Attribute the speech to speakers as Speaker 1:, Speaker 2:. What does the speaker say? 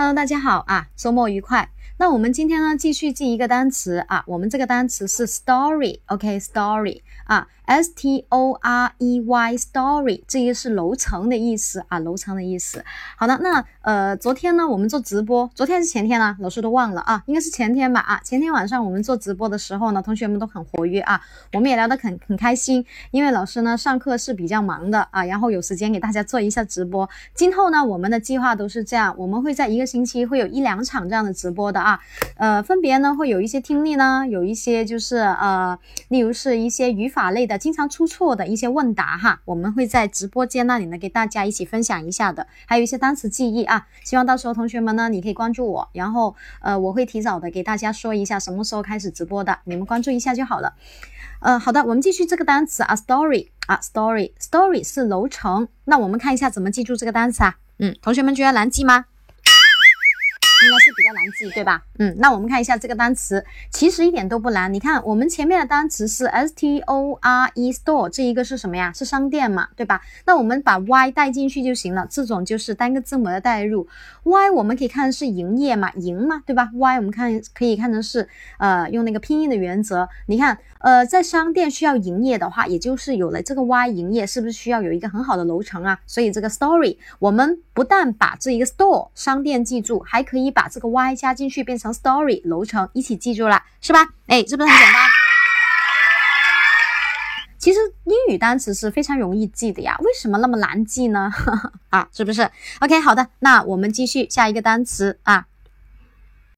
Speaker 1: Hello，大家好啊，周末愉快。那我们今天呢，继续记一个单词啊，我们这个单词是 story，OK，story 啊，S T O R E Y，story，这个是楼层的意思啊，楼层的意思。好的，那呃，昨天呢，我们做直播，昨天是前天呢，老师都忘了啊，应该是前天吧啊，前天晚上我们做直播的时候呢，同学们都很活跃啊，我们也聊得很很开心，因为老师呢上课是比较忙的啊，然后有时间给大家做一下直播。今后呢，我们的计划都是这样，我们会在一个星期会有一两场这样的直播的啊。呃，分别呢会有一些听力呢，有一些就是呃，例如是一些语法类的，经常出错的一些问答哈，我们会在直播间那里呢给大家一起分享一下的，还有一些单词记忆啊，希望到时候同学们呢你可以关注我，然后呃我会提早的给大家说一下什么时候开始直播的，你们关注一下就好了。呃，好的，我们继续这个单词啊，story 啊，story，story 是楼层，那我们看一下怎么记住这个单词啊，嗯，同学们觉得难记吗？应该是比较难记，对吧？嗯，那我们看一下这个单词，其实一点都不难。你看，我们前面的单词是 S T O R E store，这一个是什么呀？是商店嘛，对吧？那我们把 Y 带进去就行了，这种就是单个字母的代入。Y 我们可以看是营业嘛，营嘛，对吧？Y 我们看可以看成是呃用那个拼音的原则。你看，呃，在商店需要营业的话，也就是有了这个 Y 营业，是不是需要有一个很好的楼层啊？所以这个 story 我们不但把这一个 store 商店记住，还可以。把这个 y 加进去变成 story 楼层一起记住了是吧？哎，是不是很简单？其实英语单词是非常容易记的呀，为什么那么难记呢？啊，是不是？OK，好的，那我们继续下一个单词啊。